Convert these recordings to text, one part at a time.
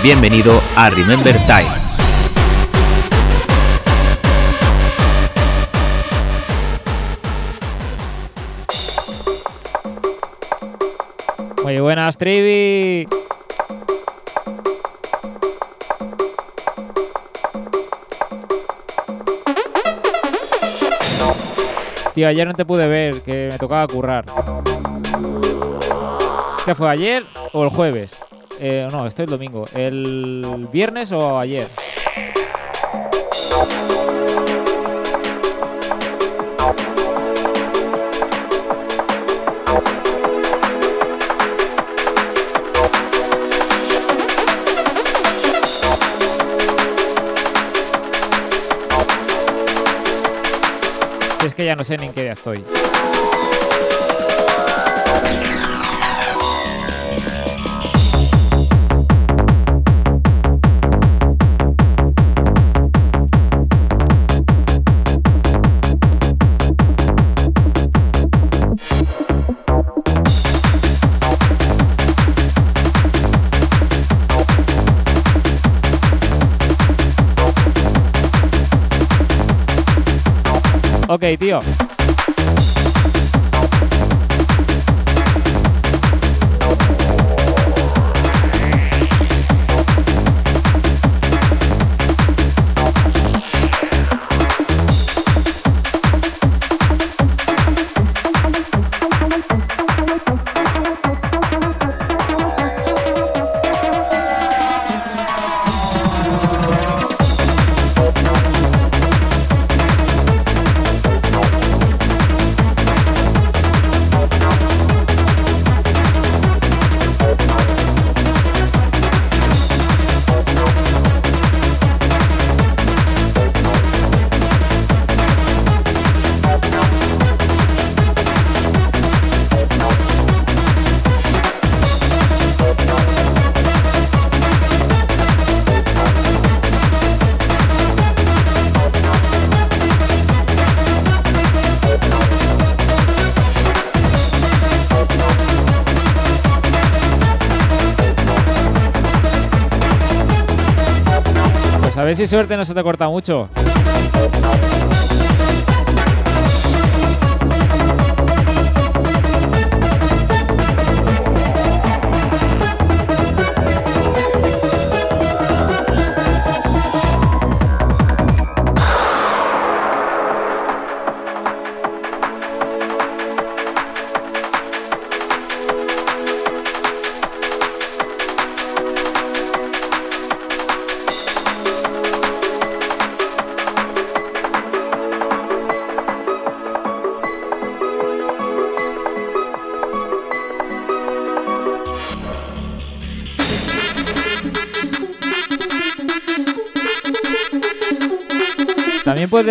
Bienvenido a Remember Time. Muy buenas, Trivi. Tío, ayer no te pude ver, que me tocaba currar. ¿Qué fue ayer o el jueves? Eh, no, esto es domingo. ¿El viernes o ayer? Si es que ya no sé ni en qué día estoy. Tío. Si suerte no se te corta mucho.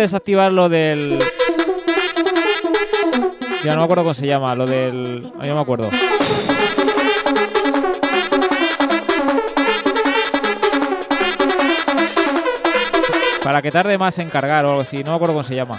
Desactivar lo del. Ya no me acuerdo cómo se llama, lo del. ah, Ya me acuerdo. Para que tarde más en cargar o algo así, no me acuerdo cómo se llama.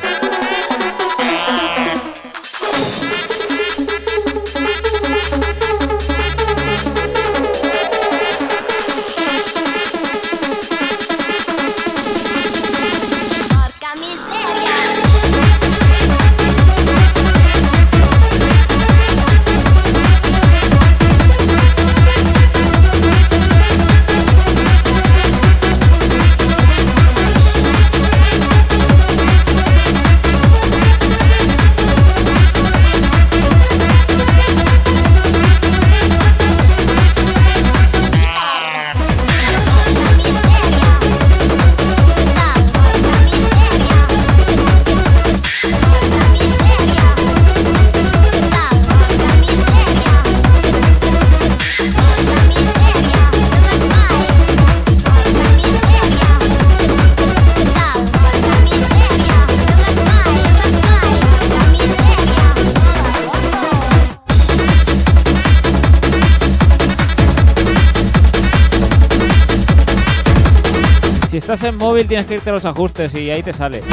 en móvil tienes que irte a los ajustes y ahí te sales.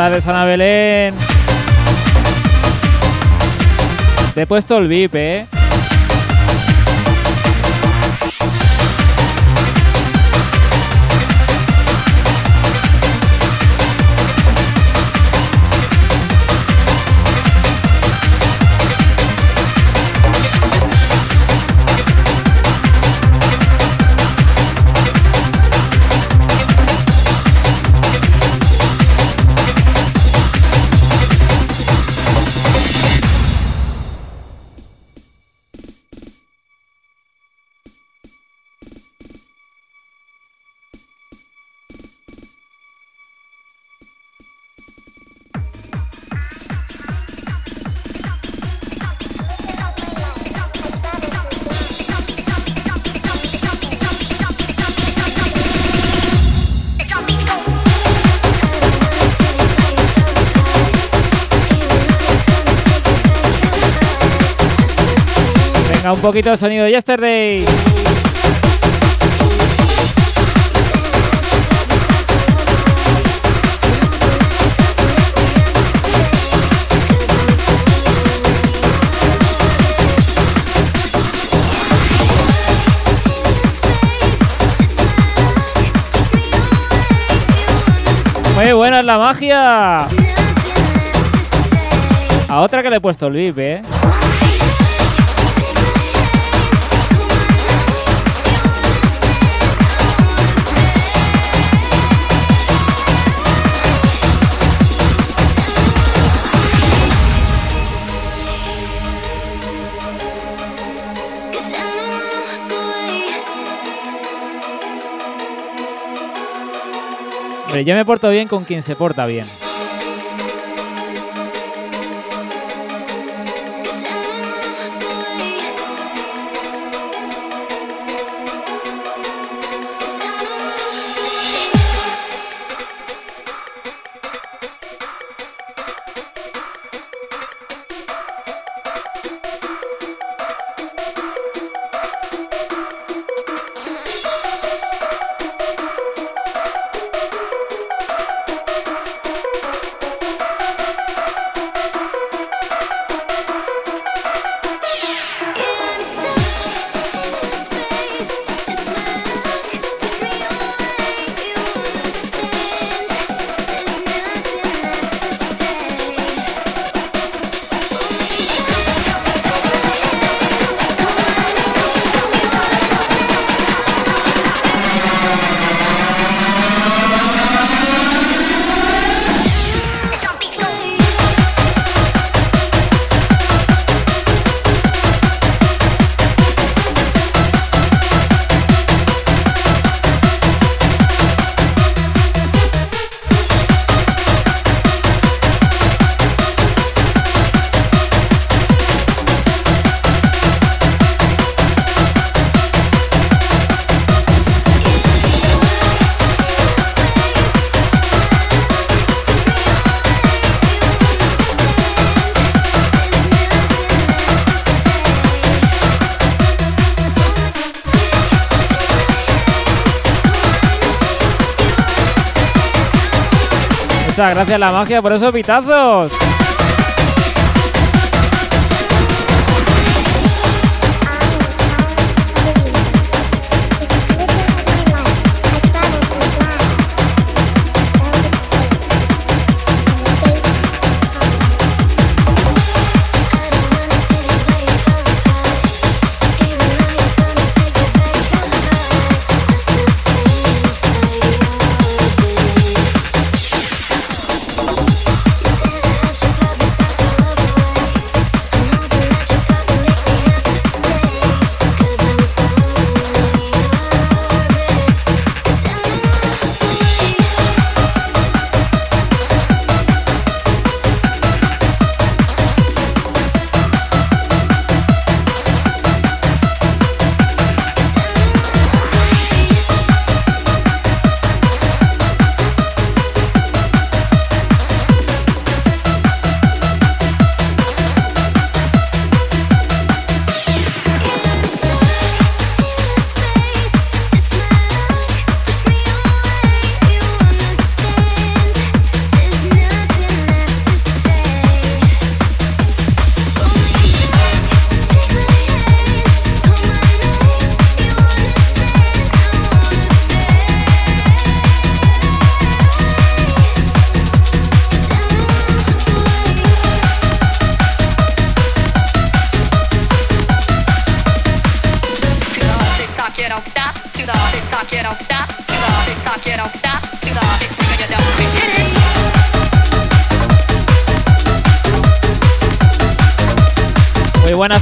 Tardes, Ana Belén. Te he puesto el VIP, ¿eh? Un poquito de sonido de Yesterday. Muy buena es la magia. A otra que le he puesto el VIP, ¿eh? Yo me porto bien con quien se porta bien. Muchas gracias la magia por esos pitazos.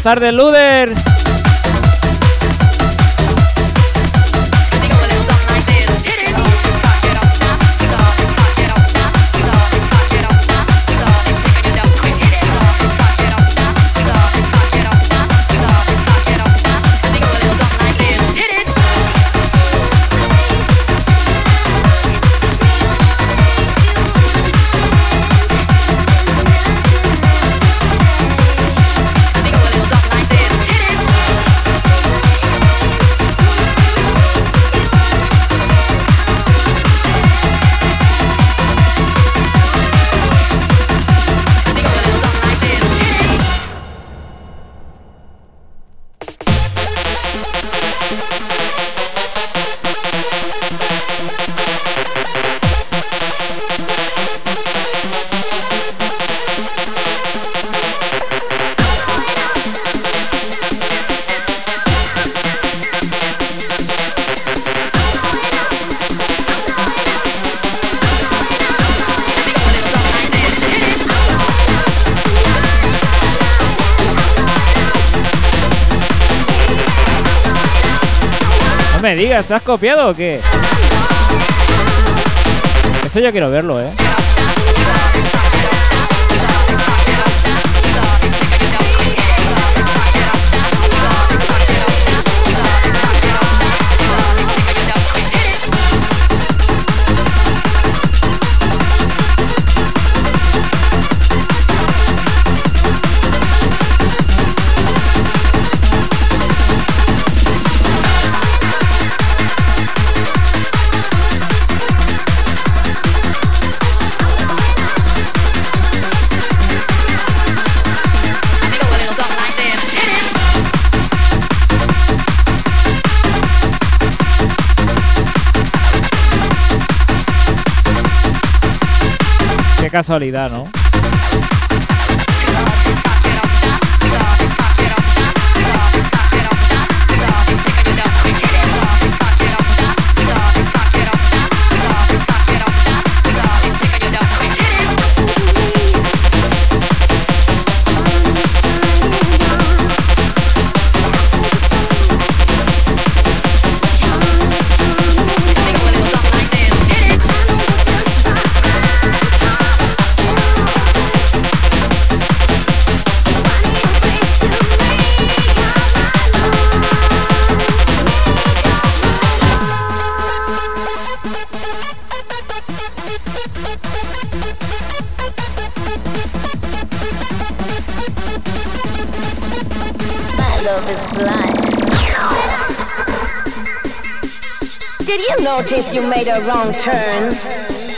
Tardes, Luder. No me digas, ¿te has copiado o qué? Eso yo quiero verlo, ¿eh? Casualidad, ¿no? You made a wrong turn?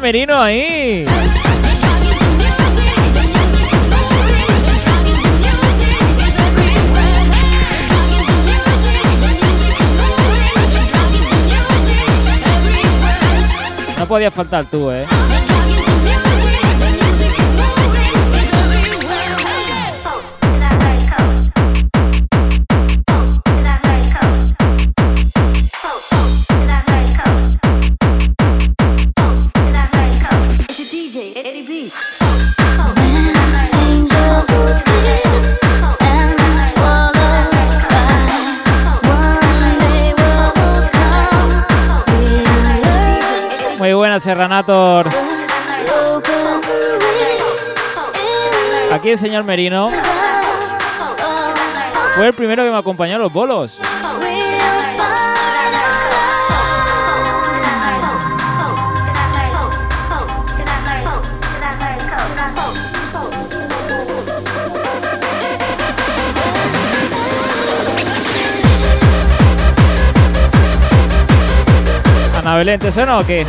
Merino ahí. No podía faltar tú, el primero que me acompañó a los bolos. Ana Belén, ¿te suena o qué?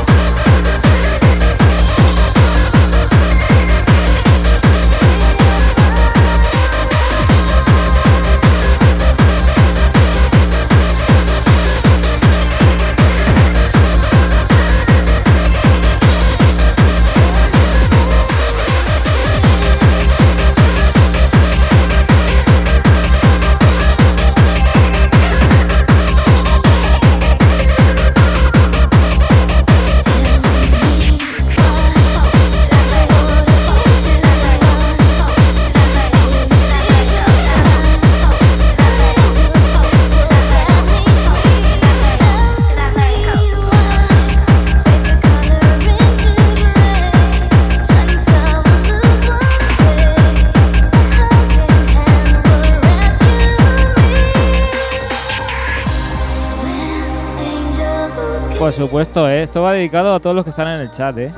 Supuesto, ¿eh? esto va dedicado a todos los que están en el chat. ¿eh?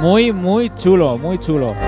Muy, muy chulo, muy chulo.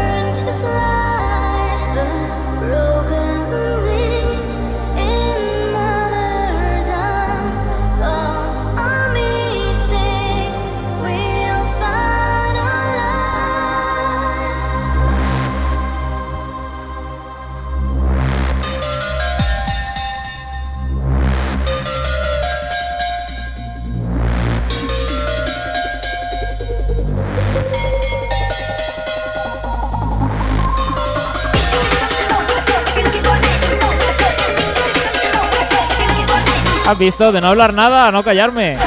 ¿Has visto? De no hablar nada, no callarme.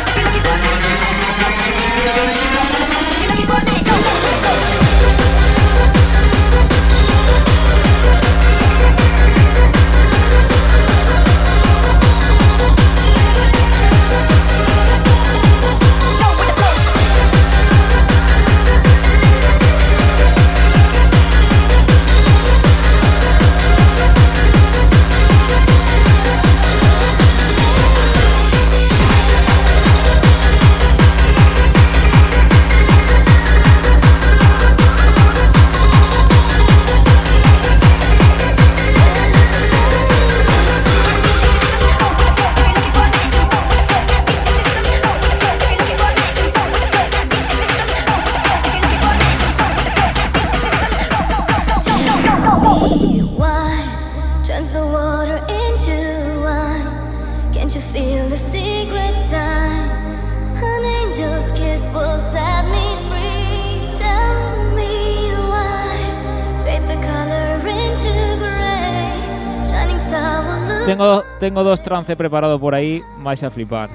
Tengo, dos trance preparados por ahí, vais a flipar.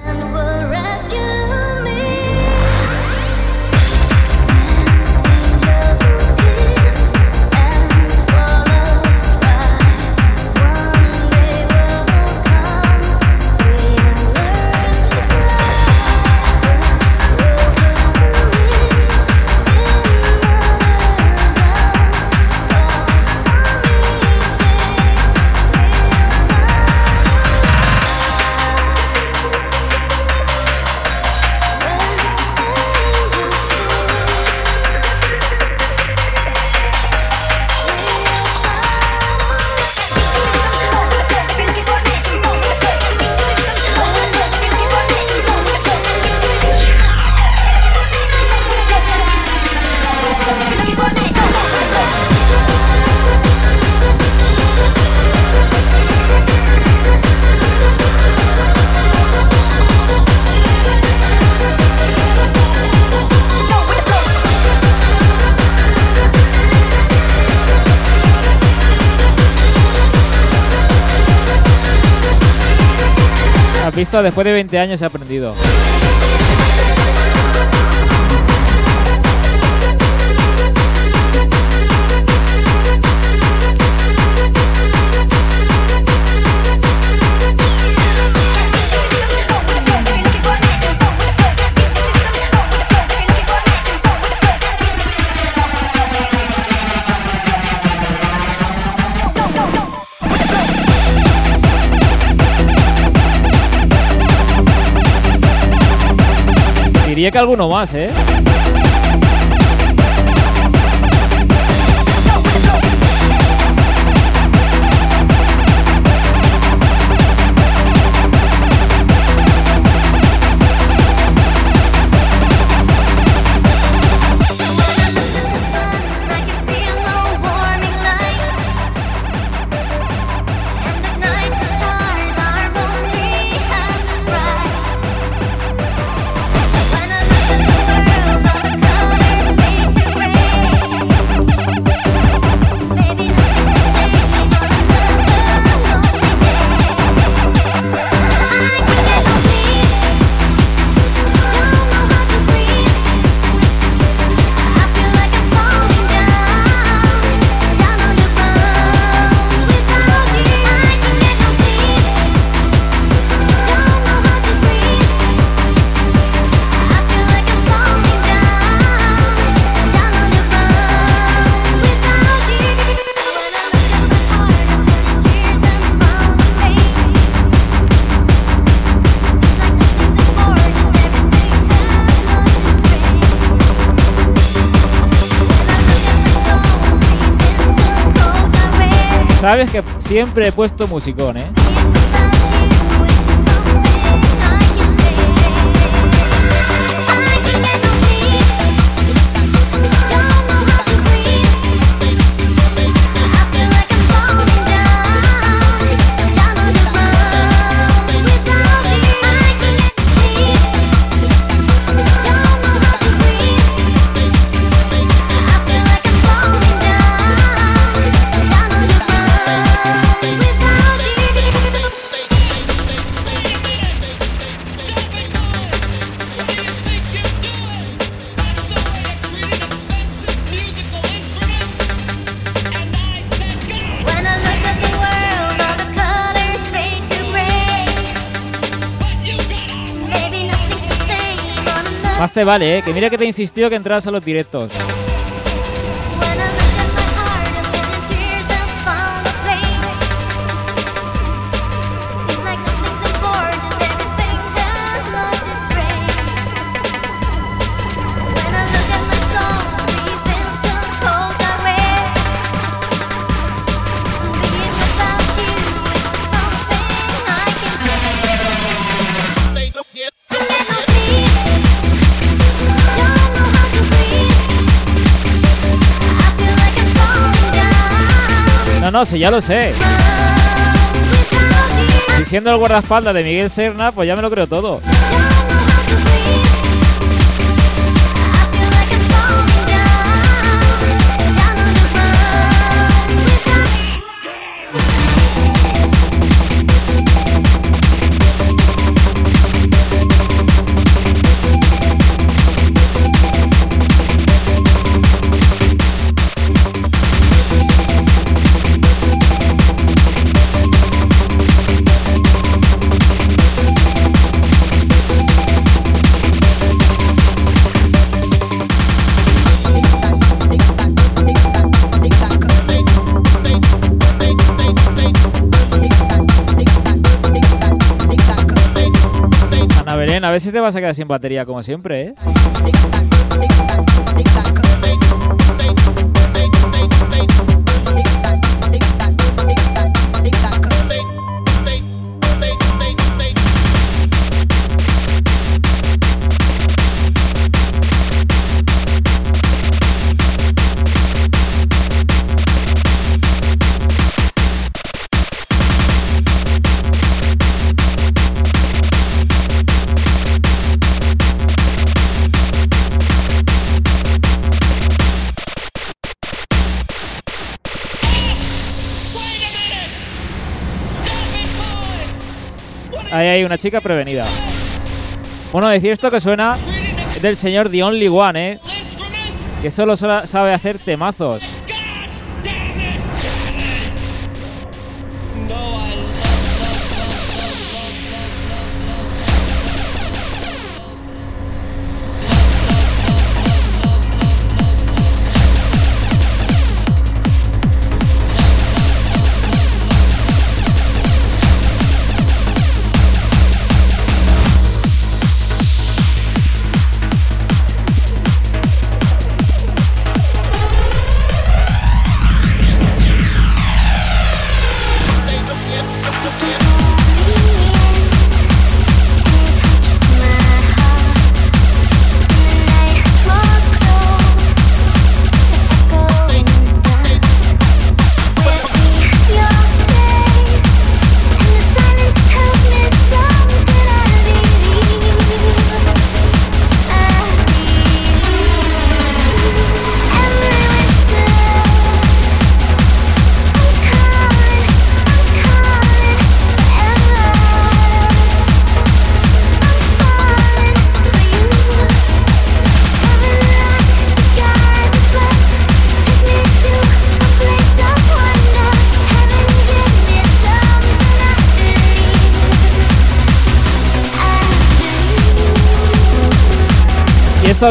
después de 20 años he aprendido. que alguno más, ¿eh? Sabes que siempre he puesto musicón, ¿eh? vale, ¿eh? que mira que te insistió que entras a los directos. no, si ya lo sé. Si siendo el guardaespaldas de Miguel Serna, pues ya me lo creo todo. a ver si te vas a quedar sin batería como siempre, ¿eh? chica prevenida. Bueno, decir esto que suena del señor The Only One, ¿eh? Que solo sabe hacer temazos.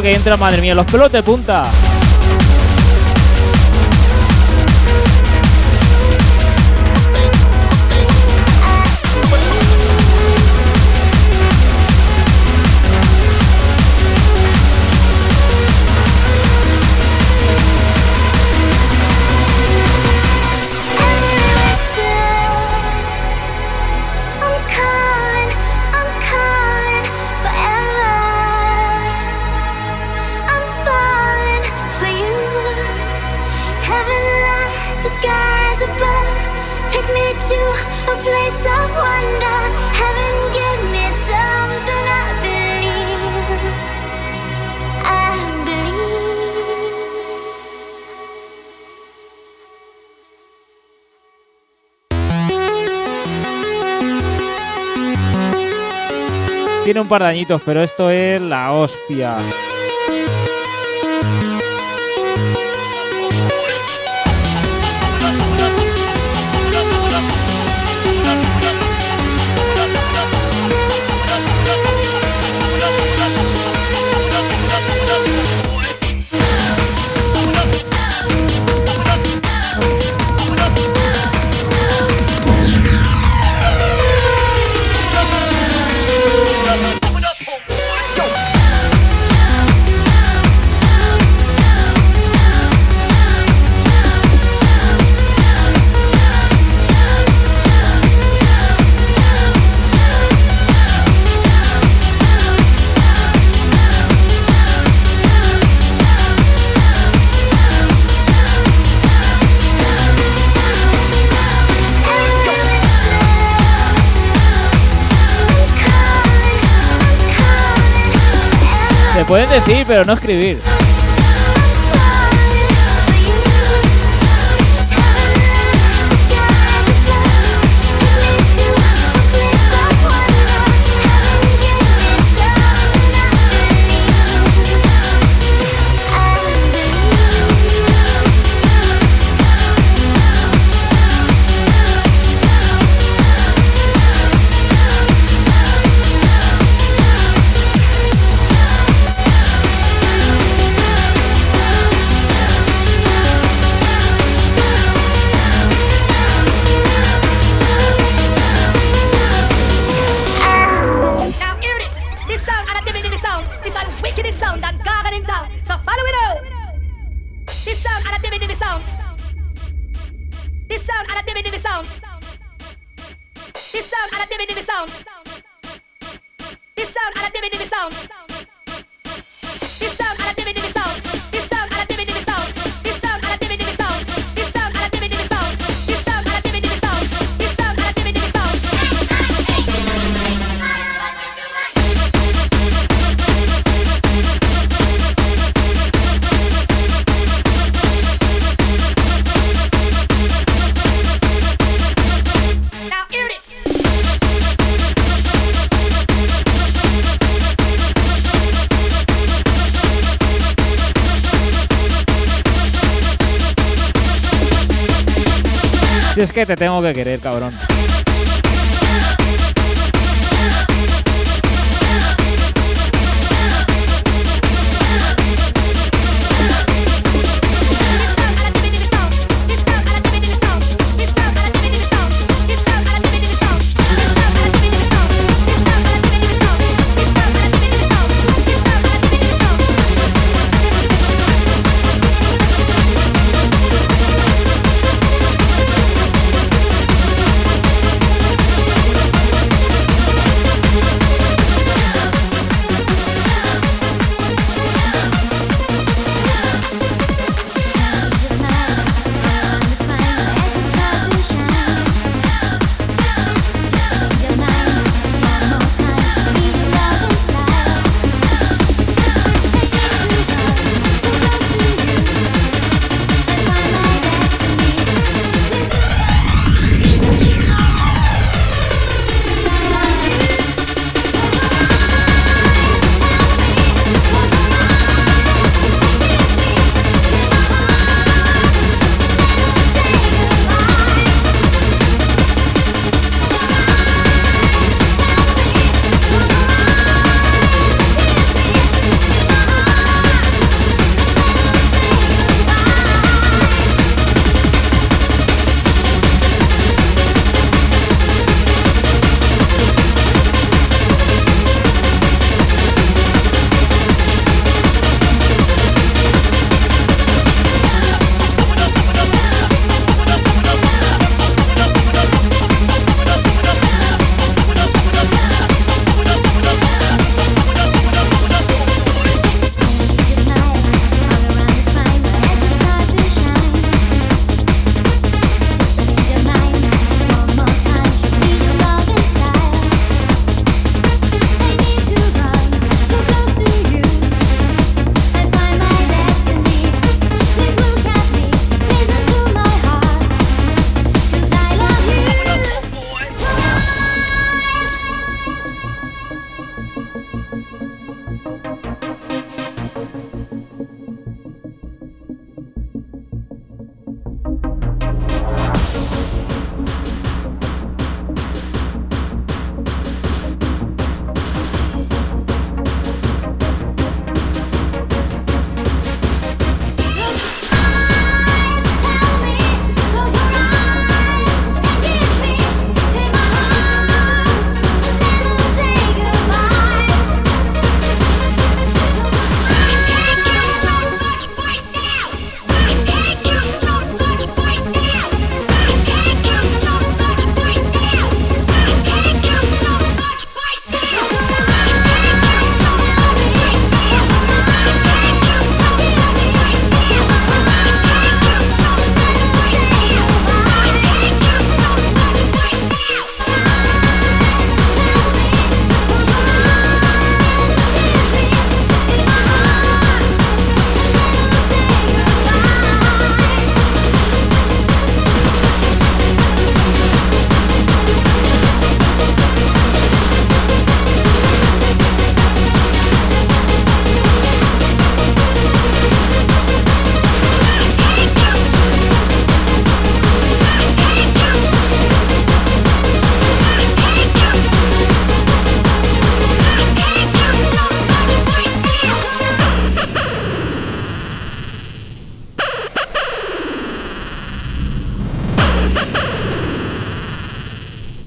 que entra, madre mía, los pelos de punta. un par de añitos, pero esto es la hostia. pueden decir, pero no escribir. Que te tengo que querer, cabrón.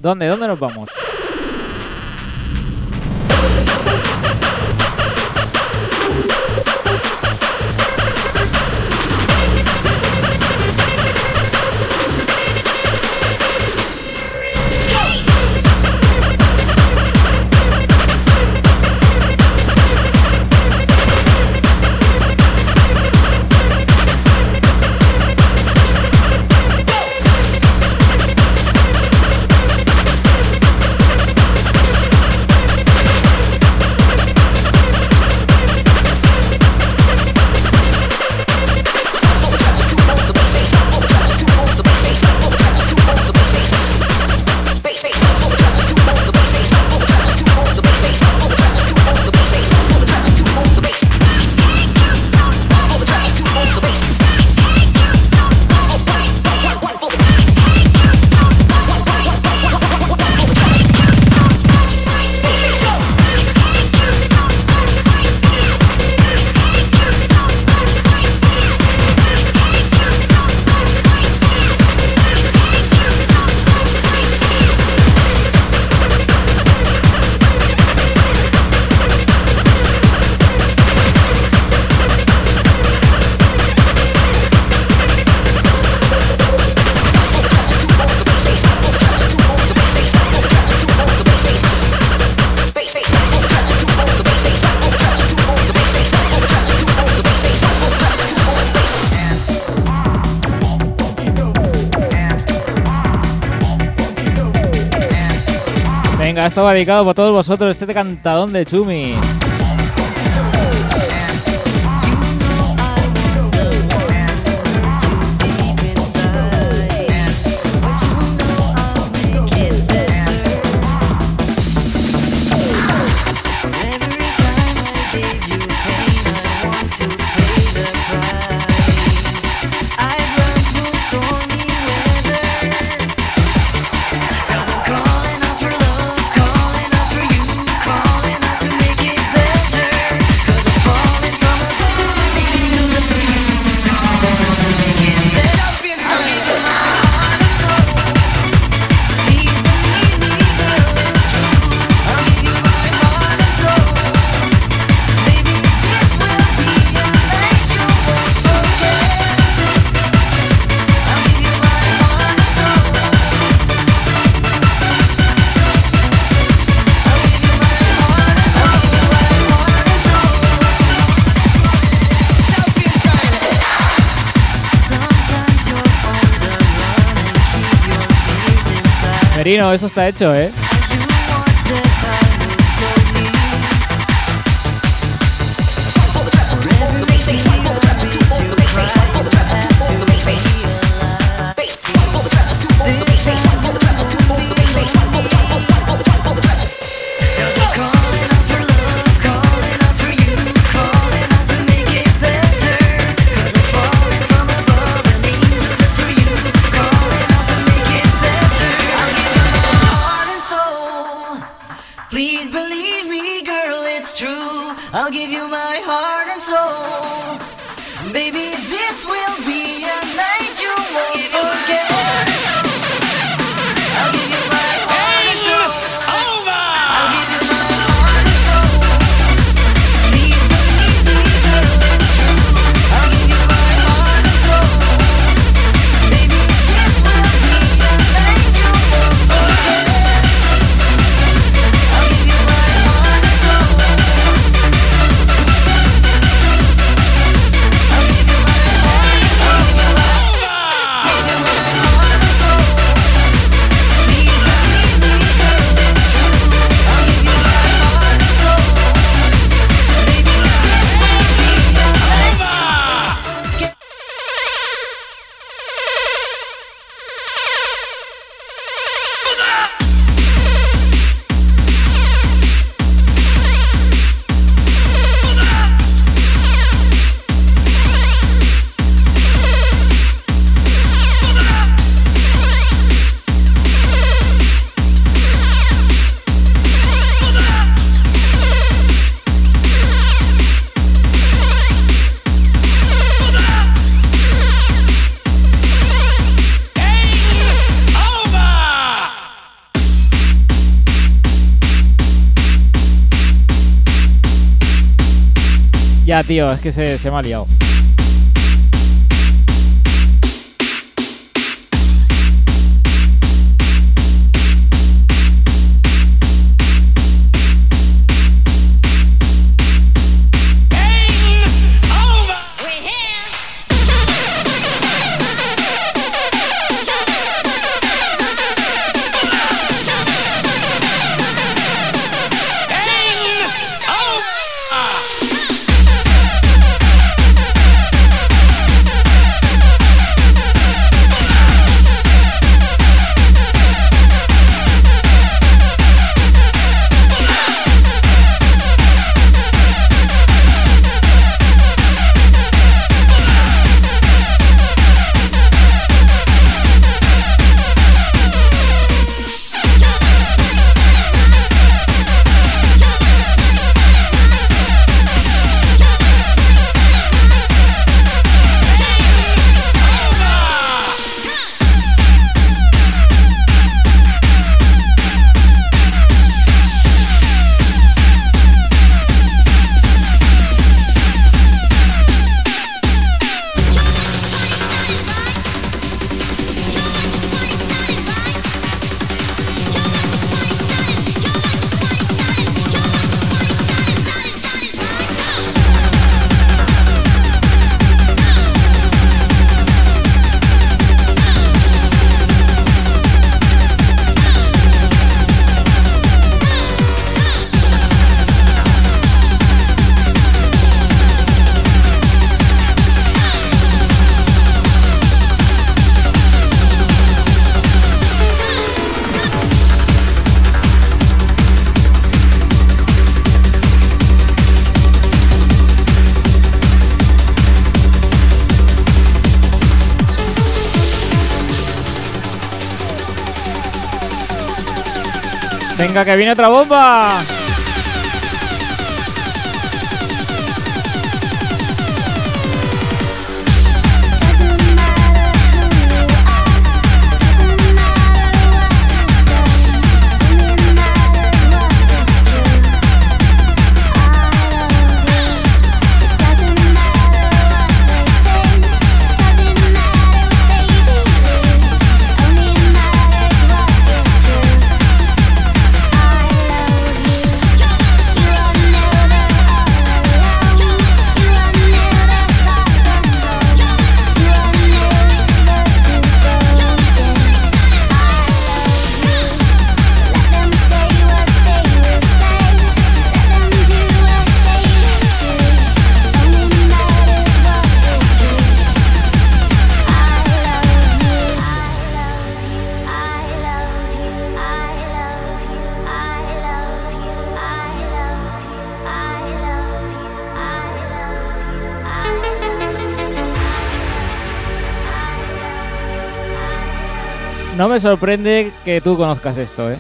¿Dónde? ¿Dónde nos vamos? dedicado para todos vosotros este cantadón de Chumi. Eso está hecho, ¿eh? Tío, es que se, se me ha liado. Que viene otra bomba. sorprende que tú conozcas esto, ¿eh?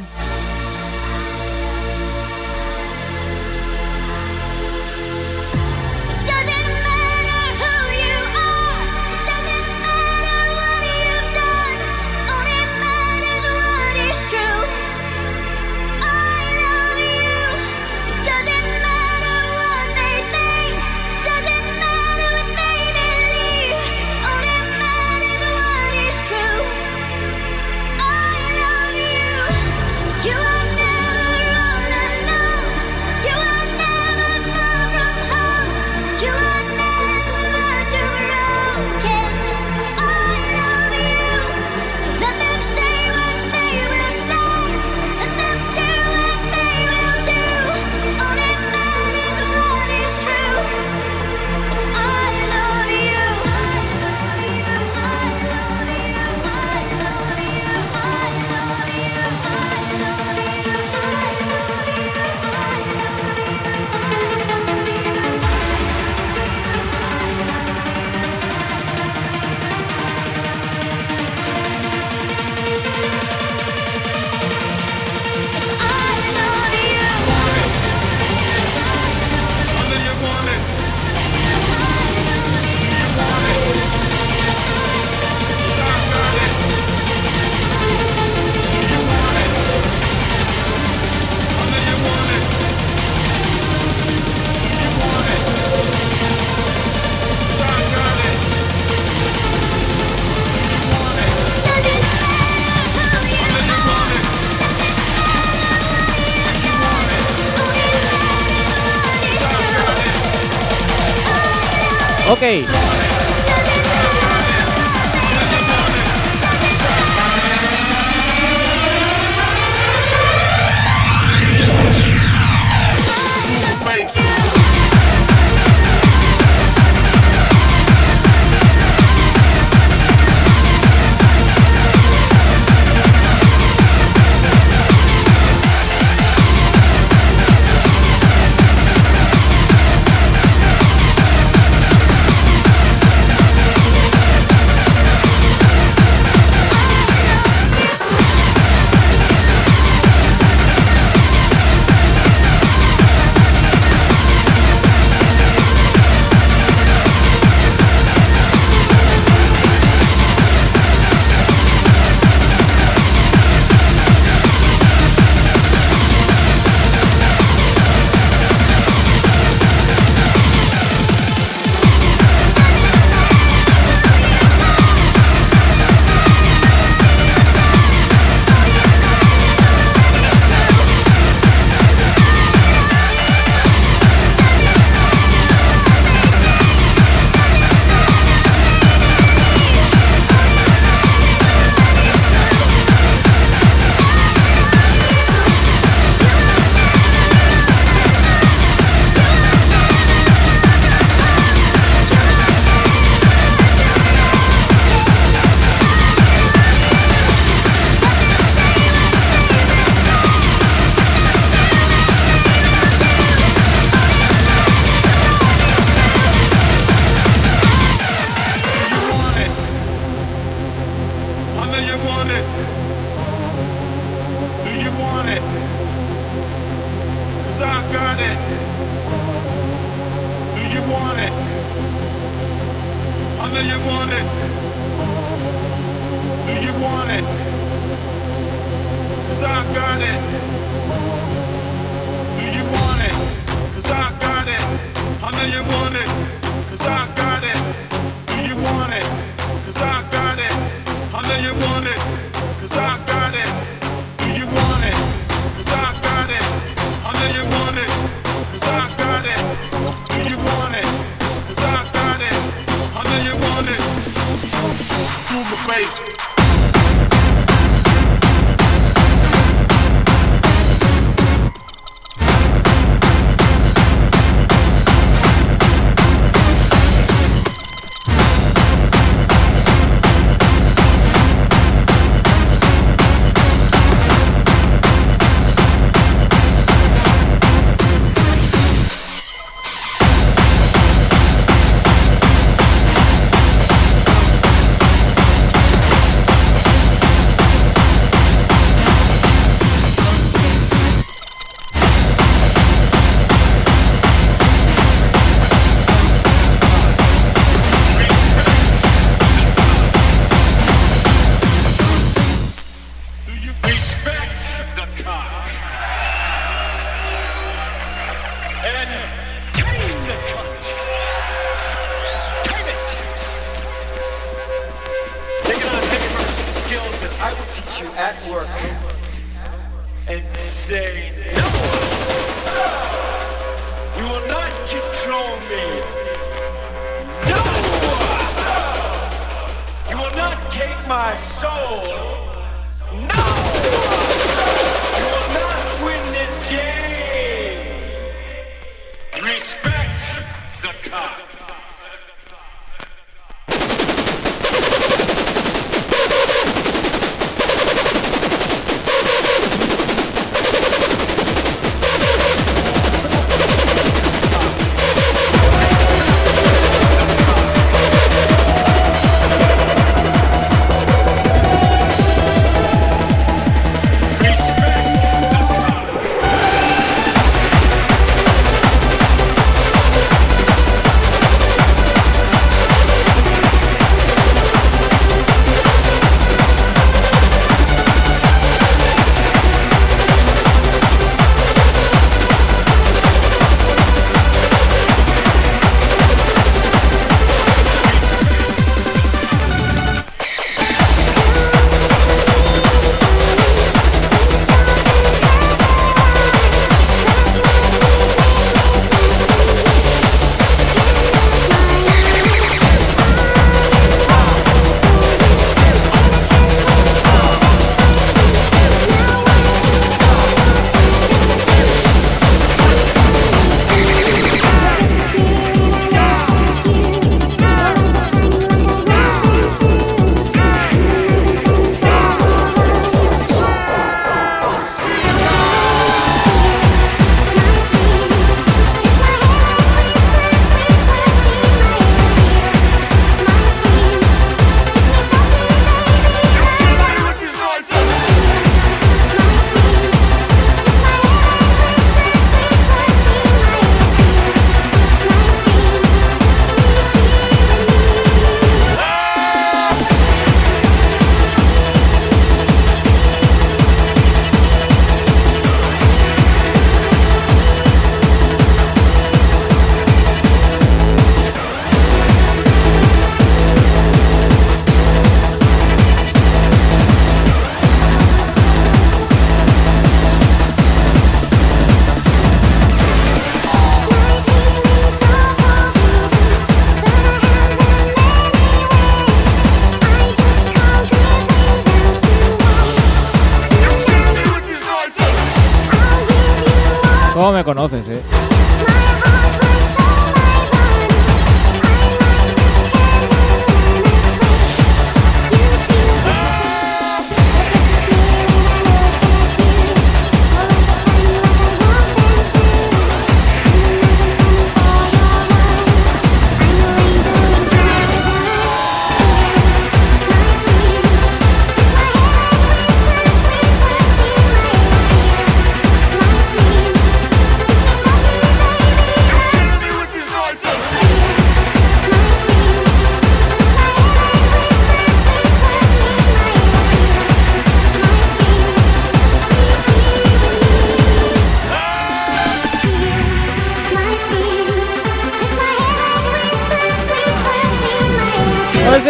Conoces, eh?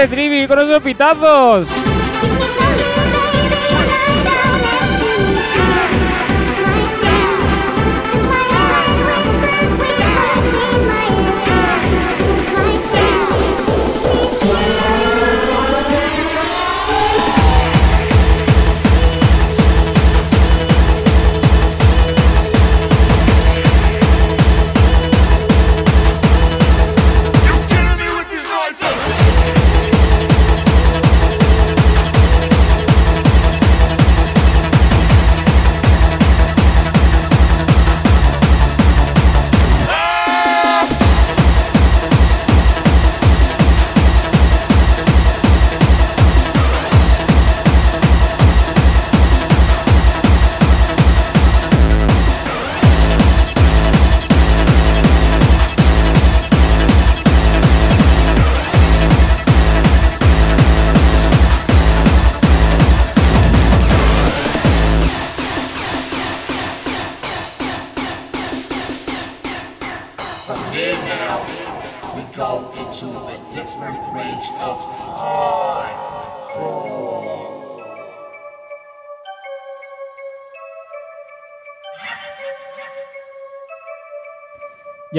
trivi con esos pitazos.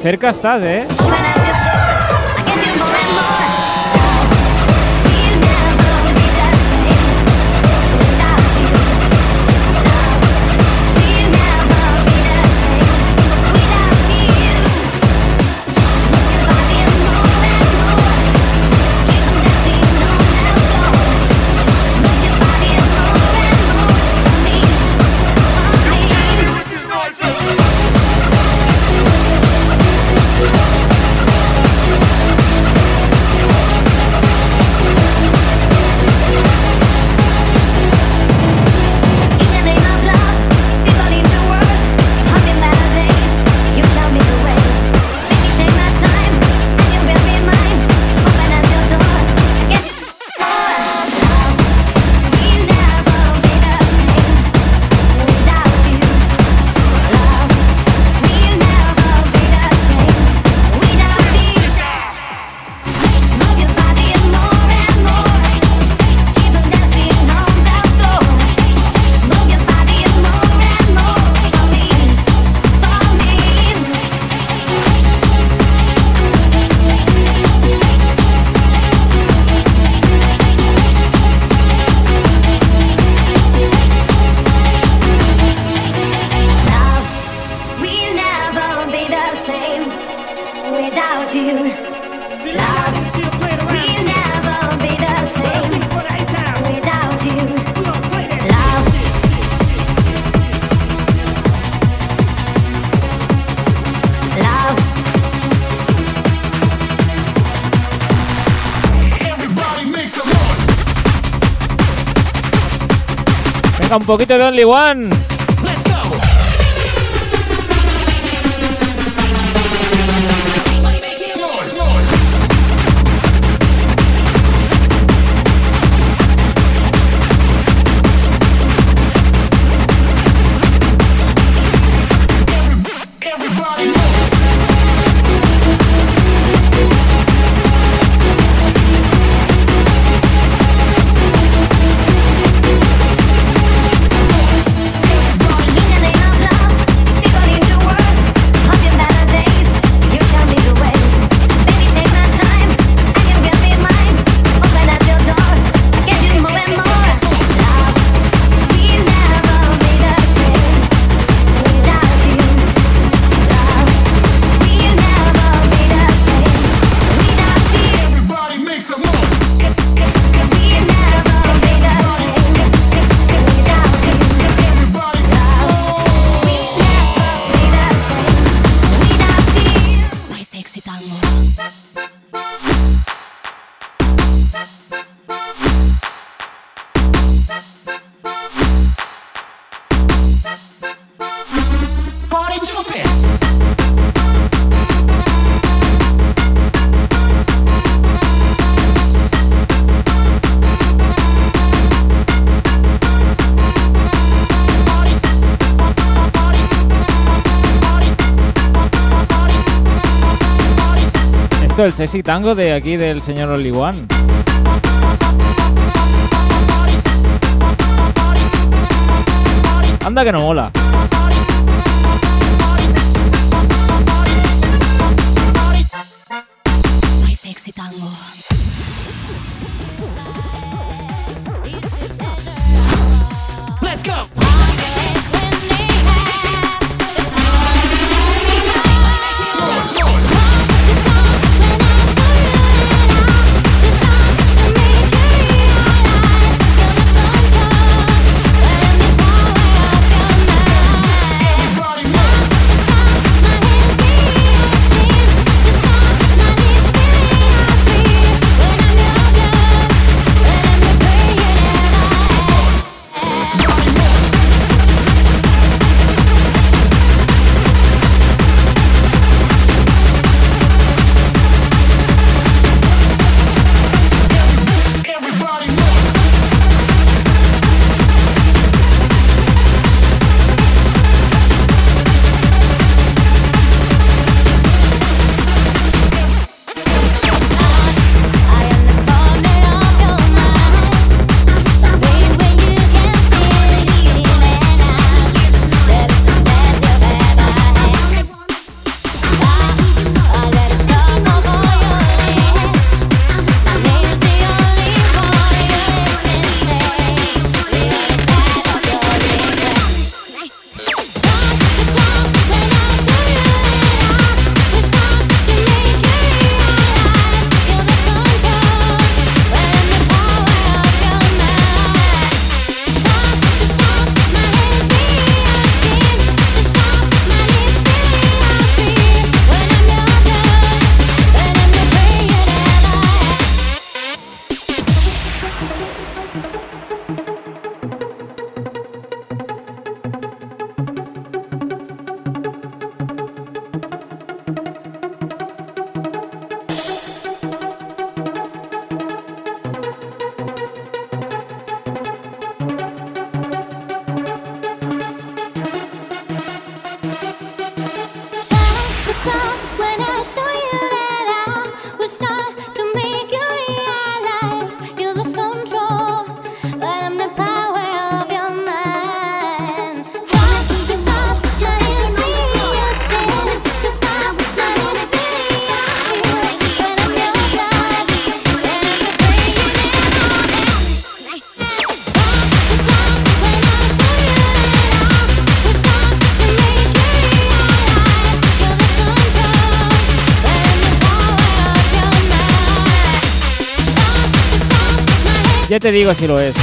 cerca estás, ¿eh? Un poquito de Only One. el sexy tango de aquí del señor Oliguan. Anda que no mola. te digo si lo es.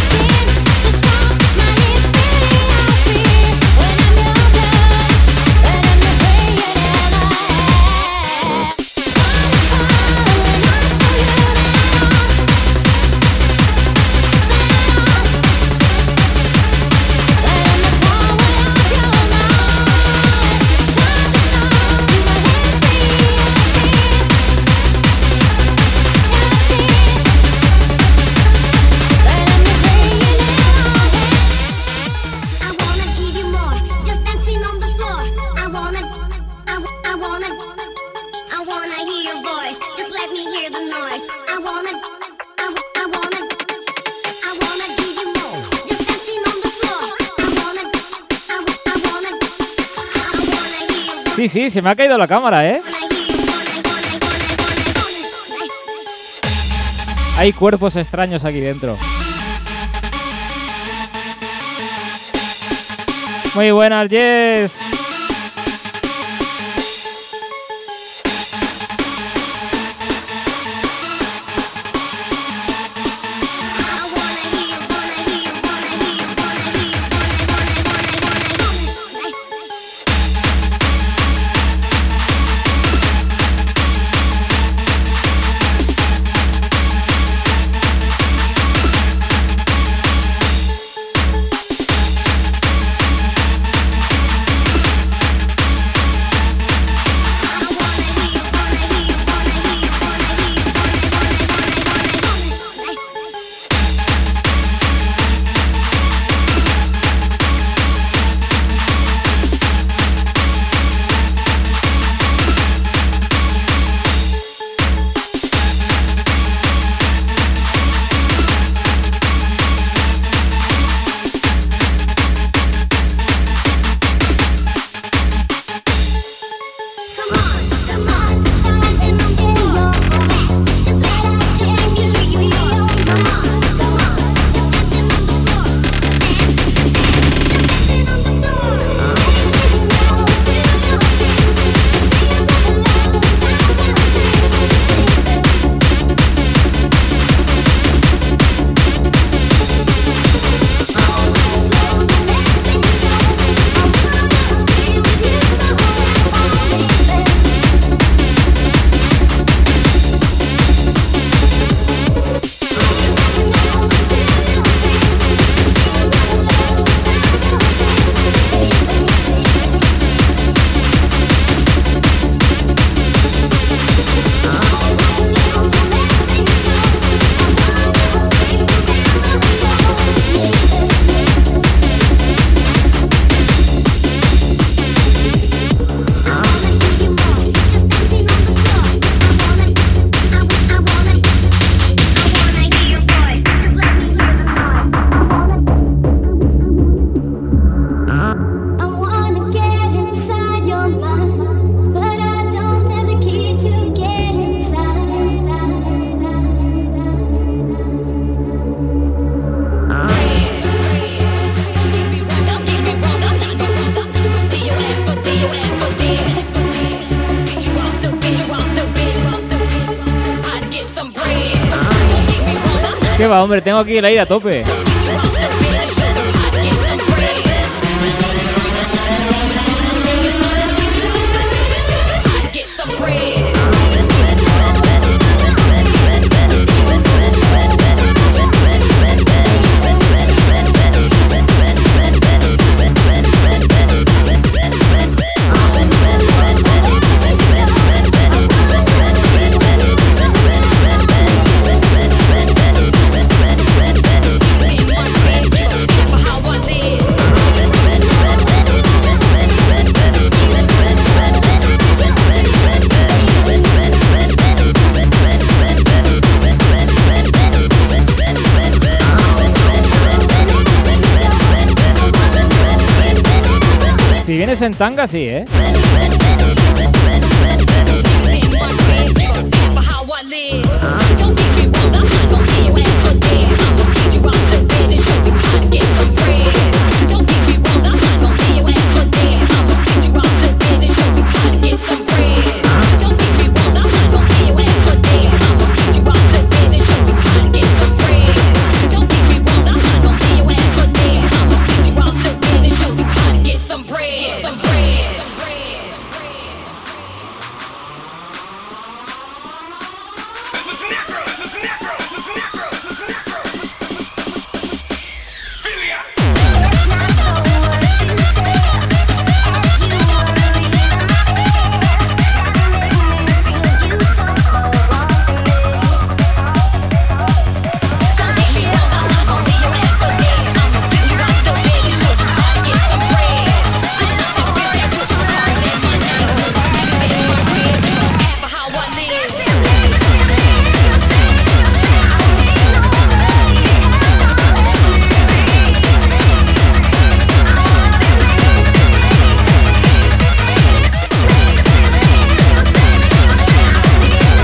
sí, se me ha caído la cámara, ¿eh? Hay cuerpos extraños aquí dentro. Muy buenas, Jess. hombre, tengo aquí el aire a tope. vienes en tanga, sí, ¿eh?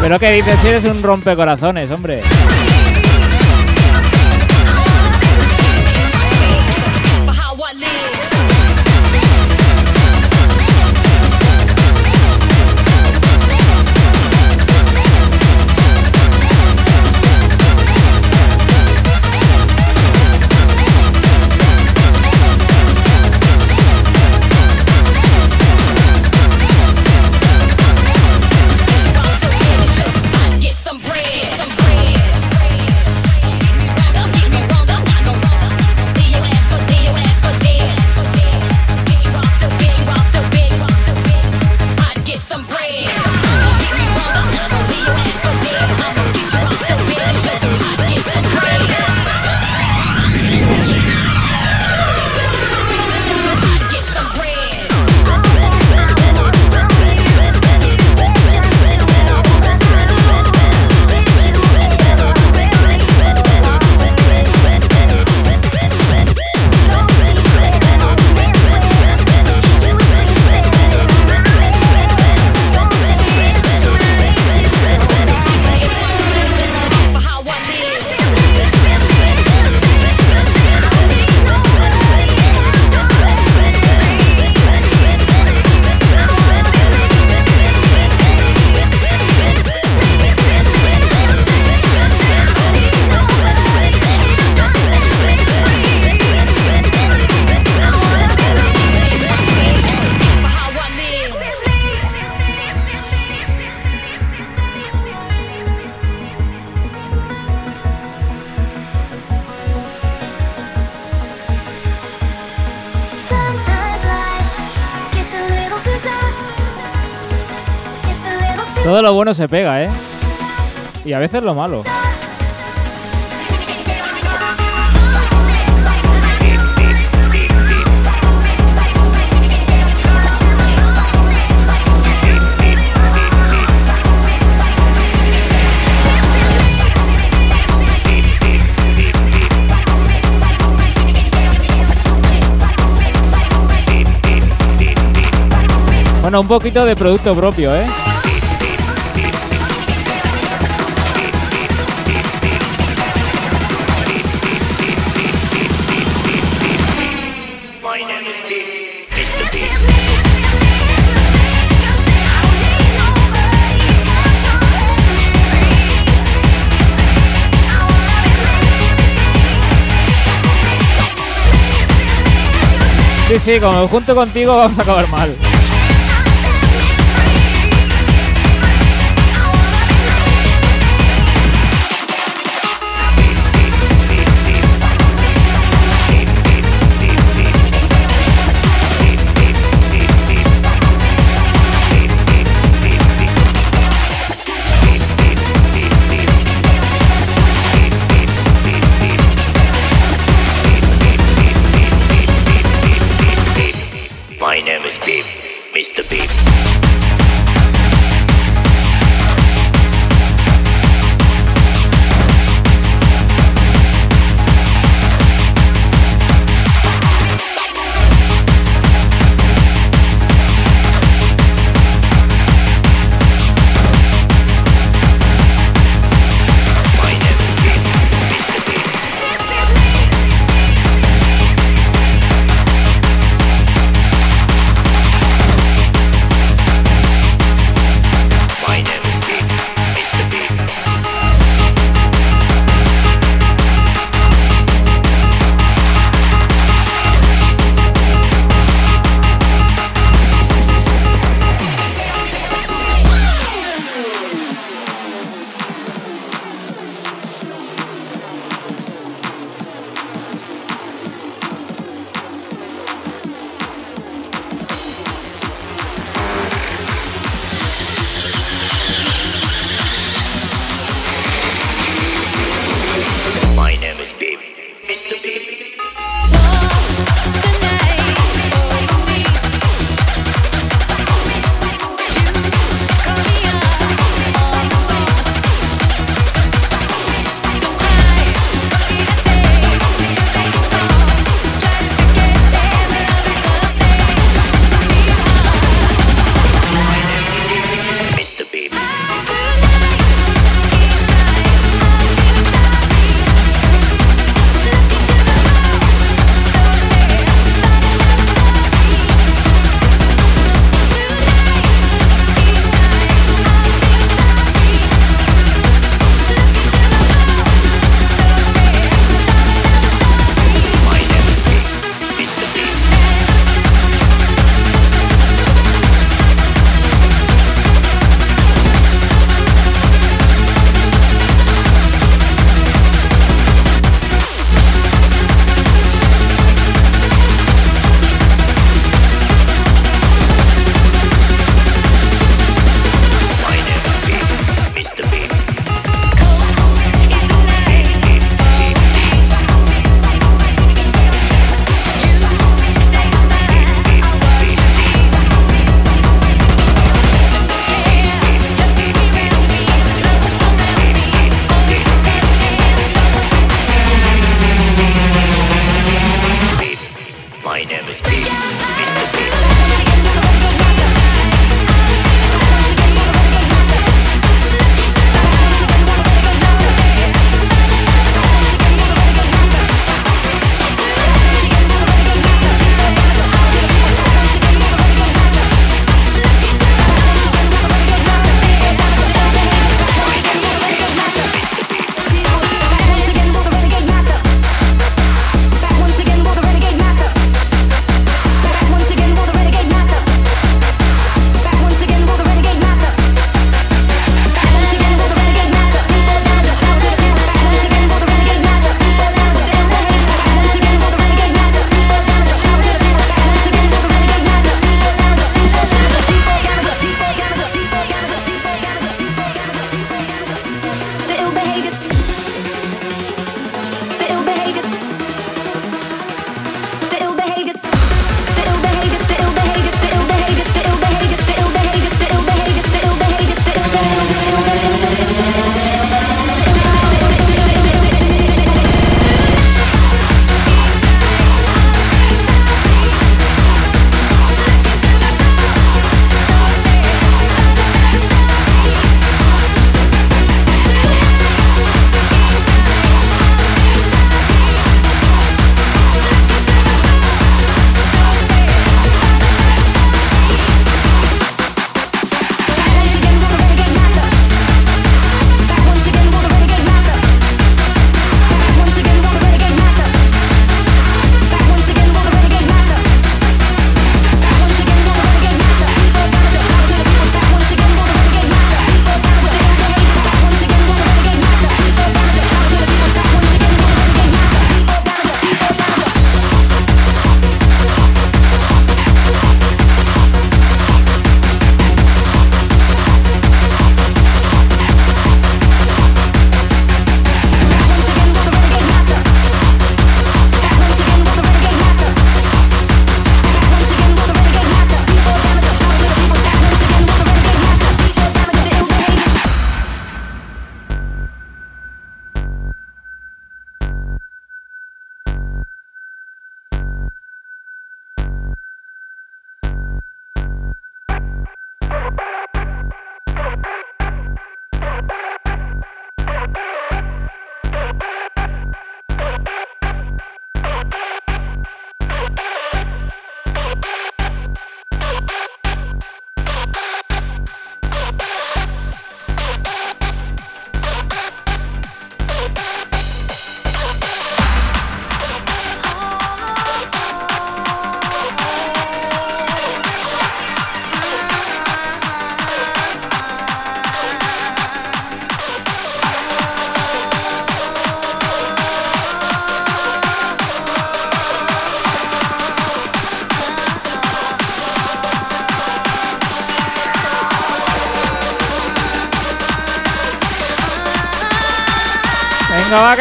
Pero qué dices si eres un rompecorazones, hombre. se pega, ¿eh? Y a veces lo malo. Bueno, un poquito de producto propio, ¿eh? Sí, sí, como junto contigo vamos a acabar mal.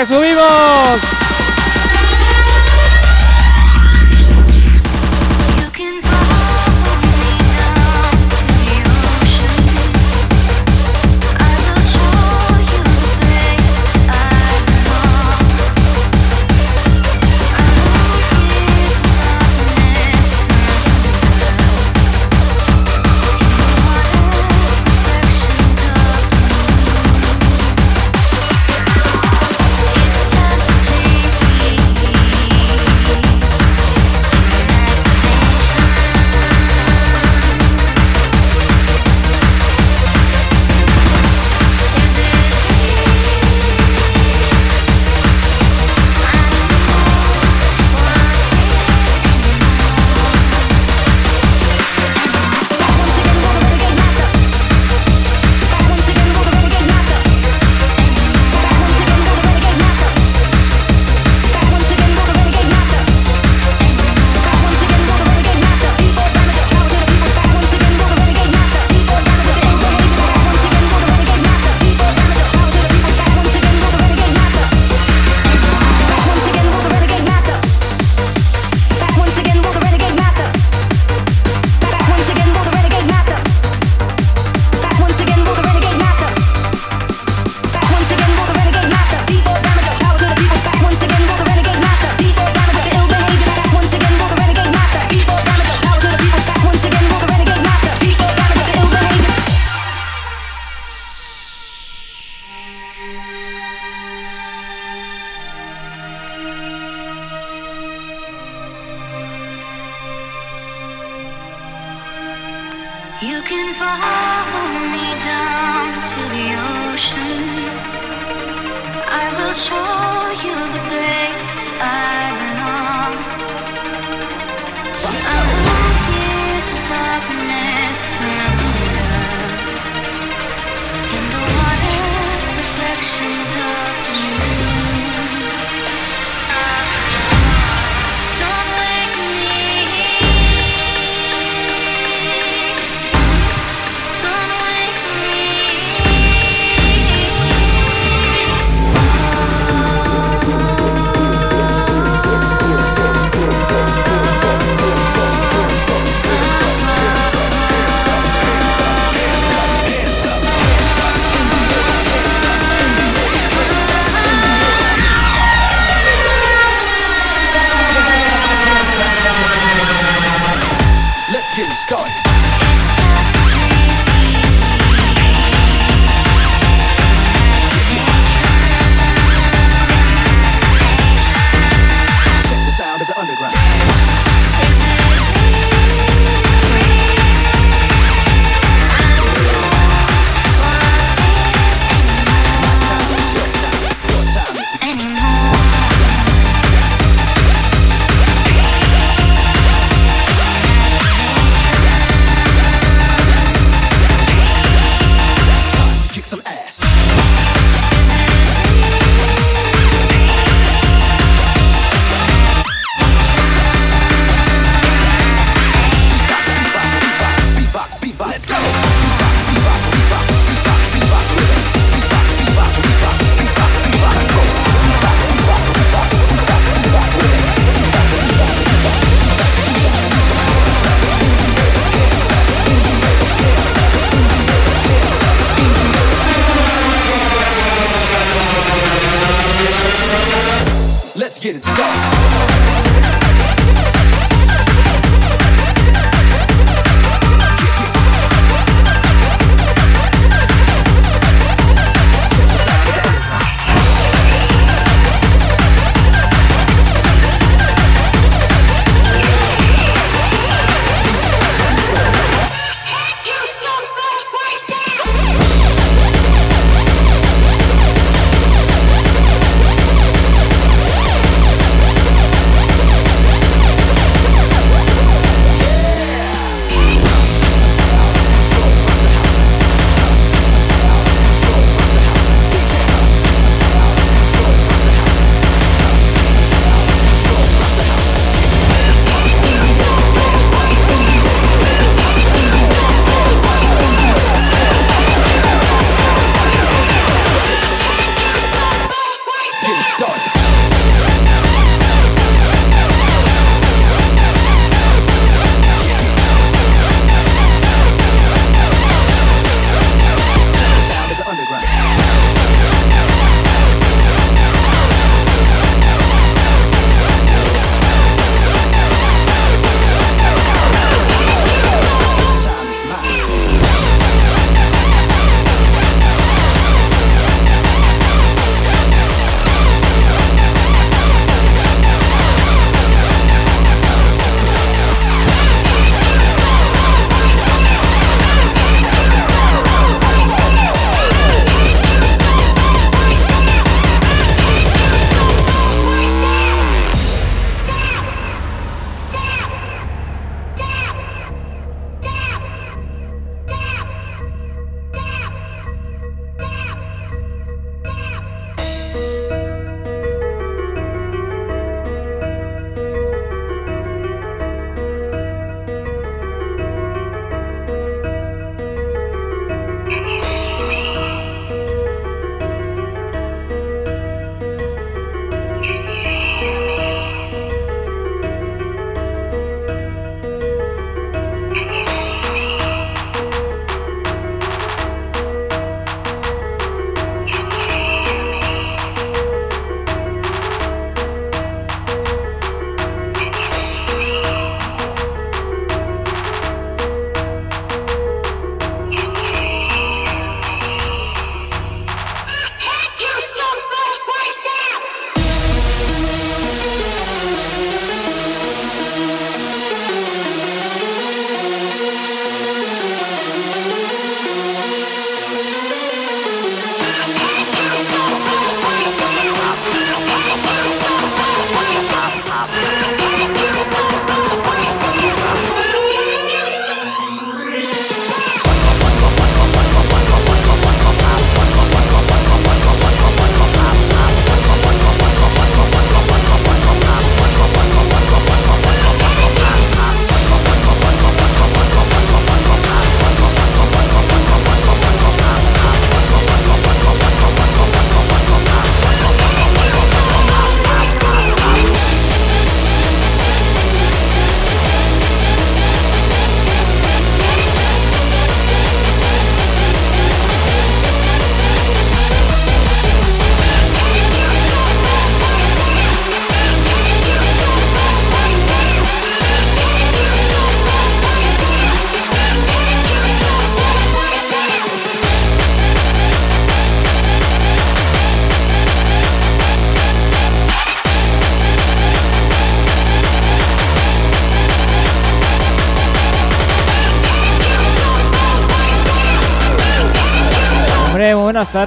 Que subimos.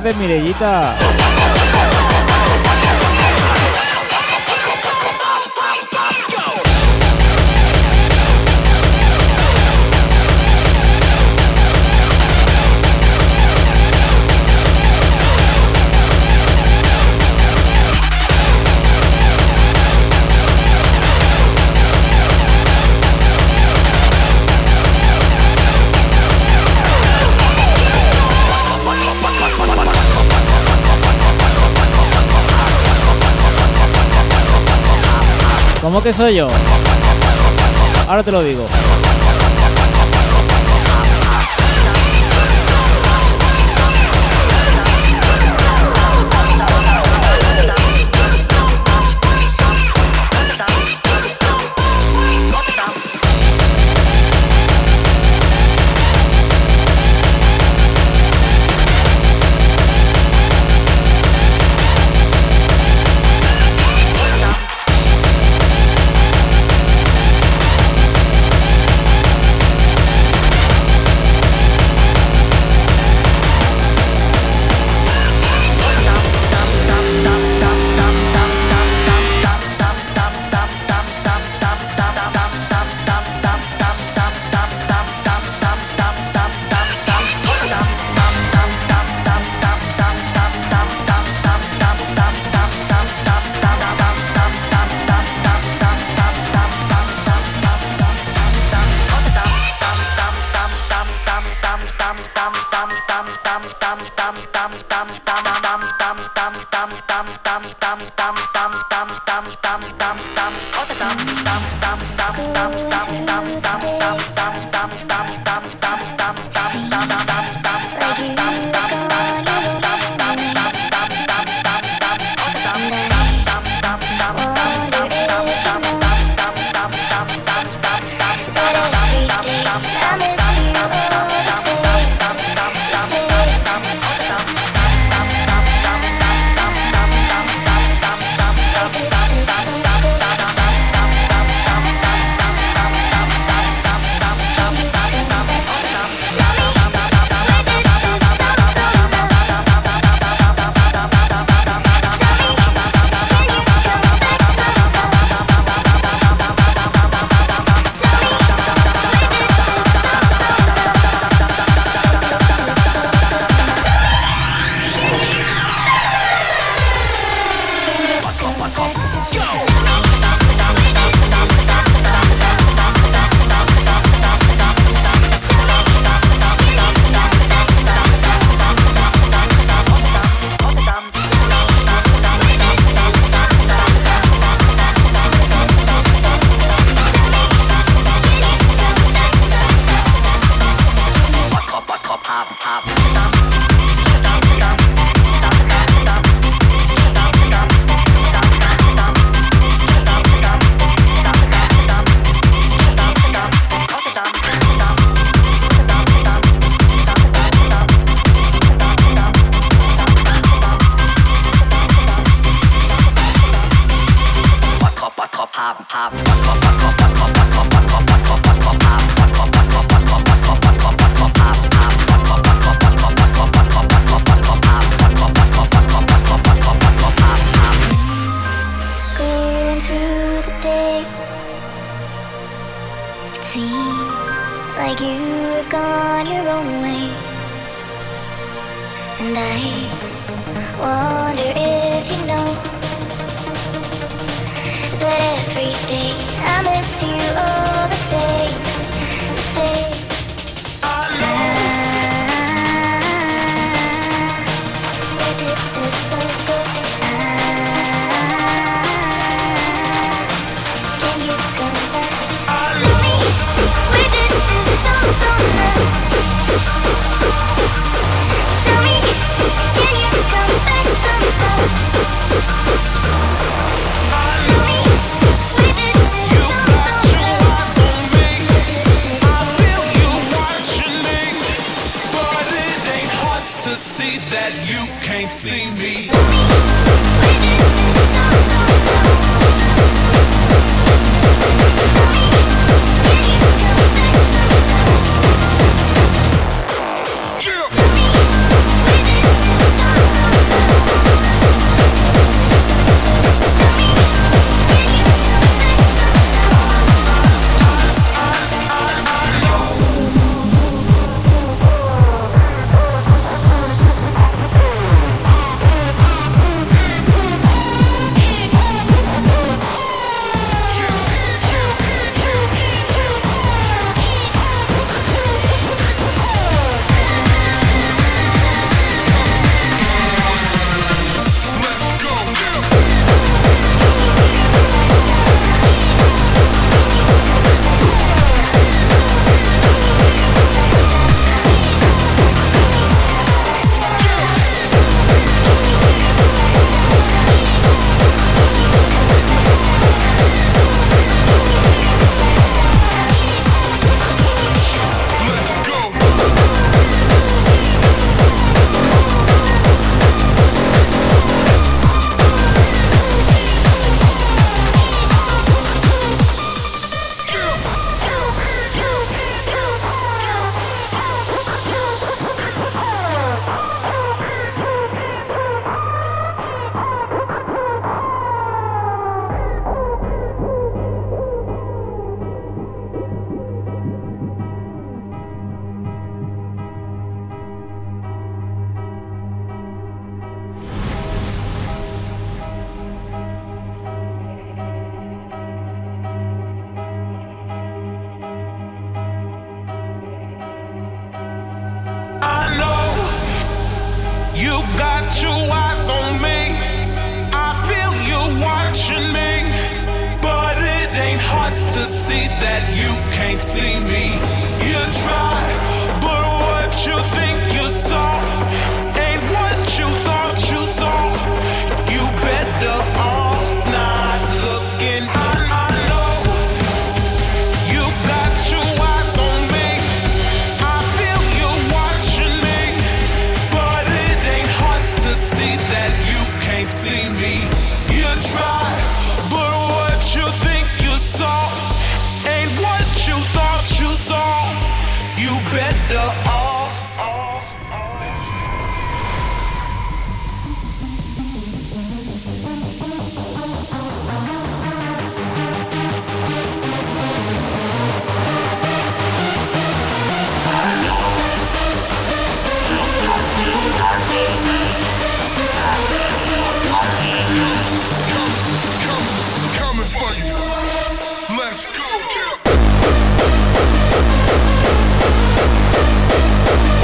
de Mirellita. ¿Cómo que soy yo? Ahora te lo digo.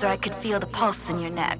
so I could feel the pulse in your neck.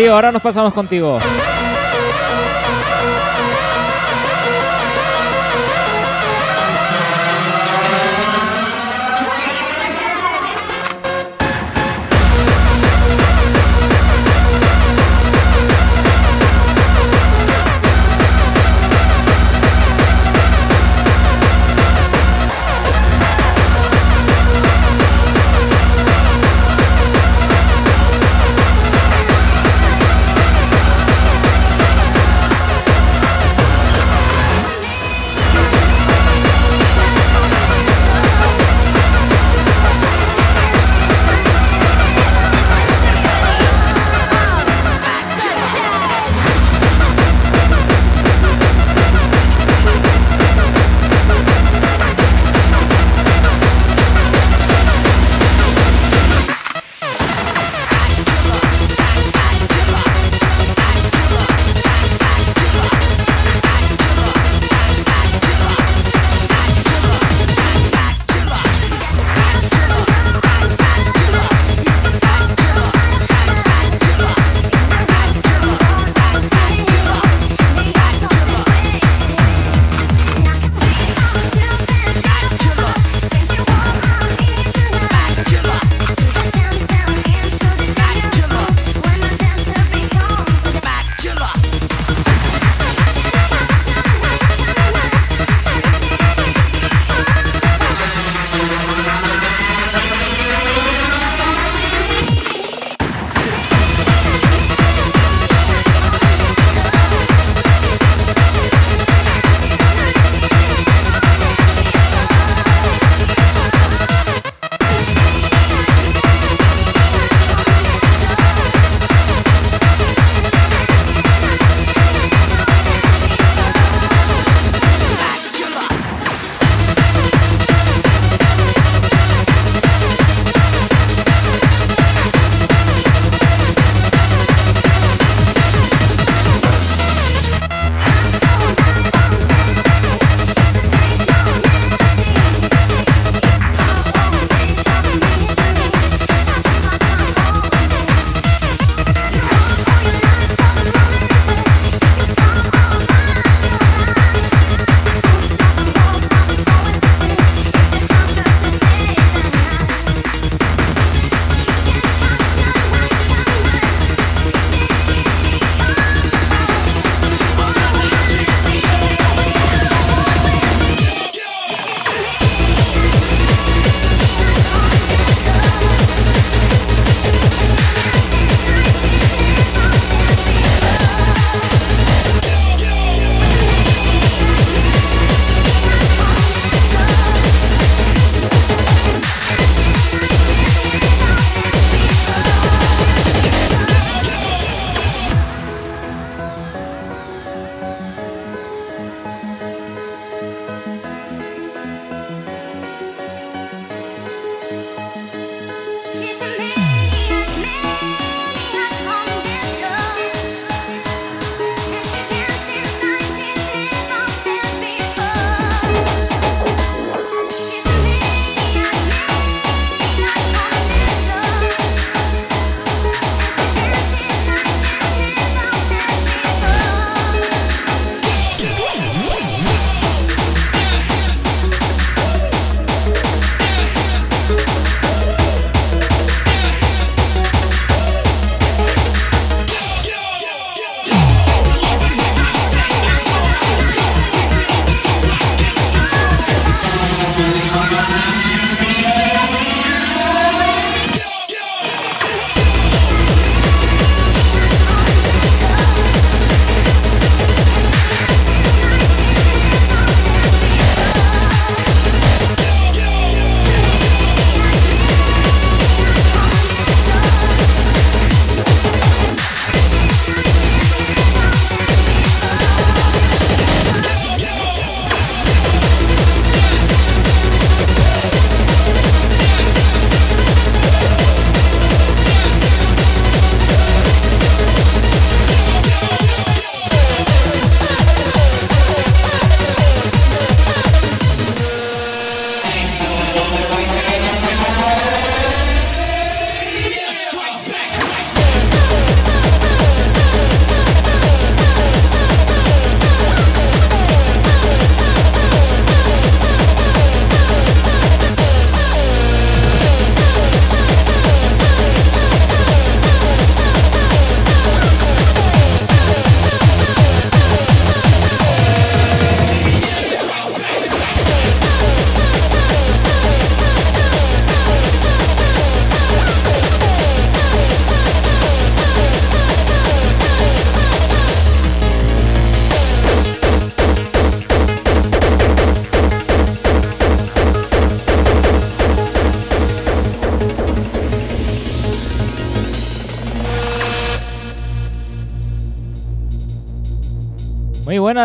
Tío, ahora nos pasamos contigo.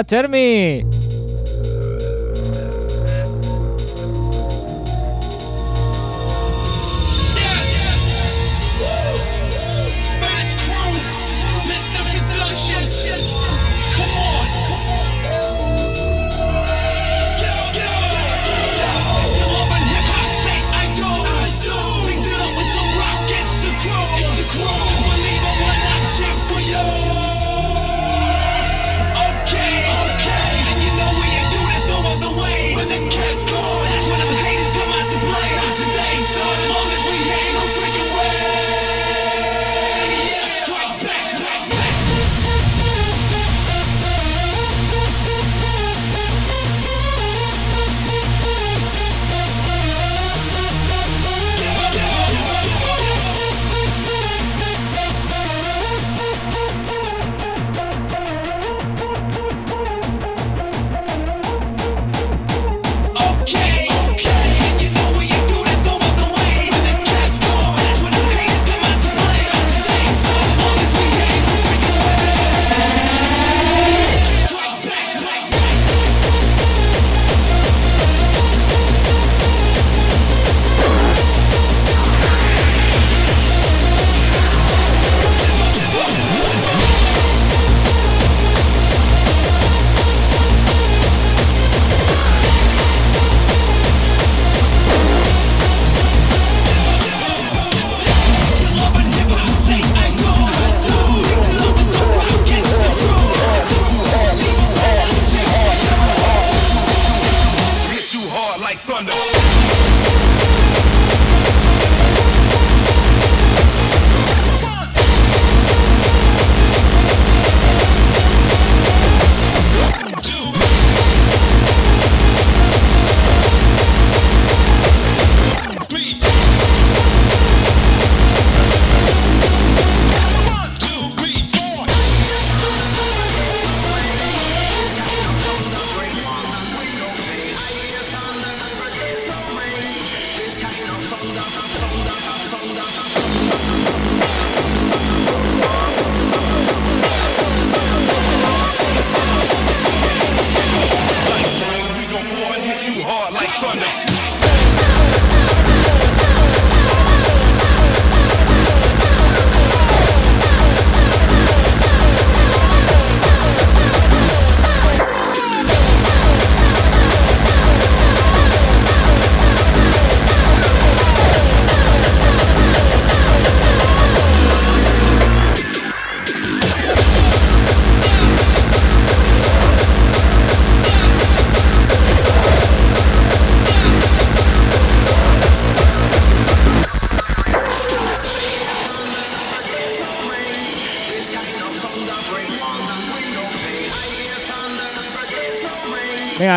Chermi.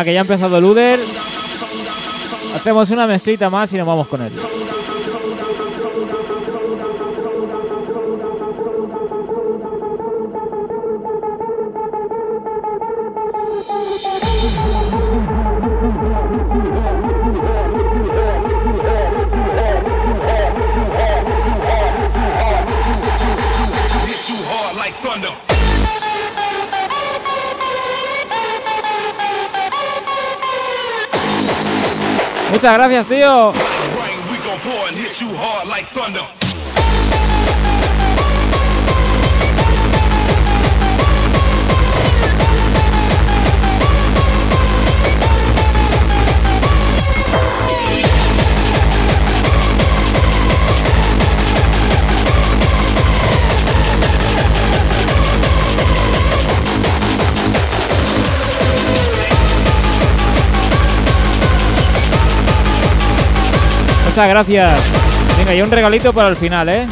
que ya ha empezado el Uder. Hacemos una mezclita más y nos vamos con él. Muchas gracias, tío. Muchas gracias. Venga, y un regalito para el final, ¿eh?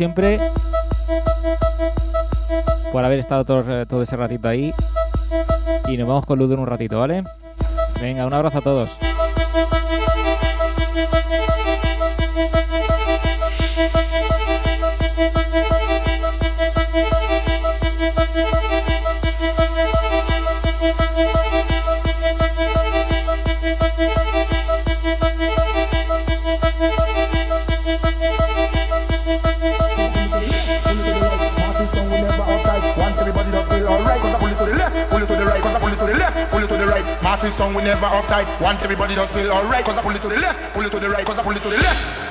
Siempre por haber estado todo, todo ese ratito ahí. Y nos vamos con Ludo en un ratito, ¿vale? Venga, un abrazo a todos. Song, we never uptight. Want everybody just feel alright. Cause I pull it to the left, pull it to the right, cause I pull it to the left.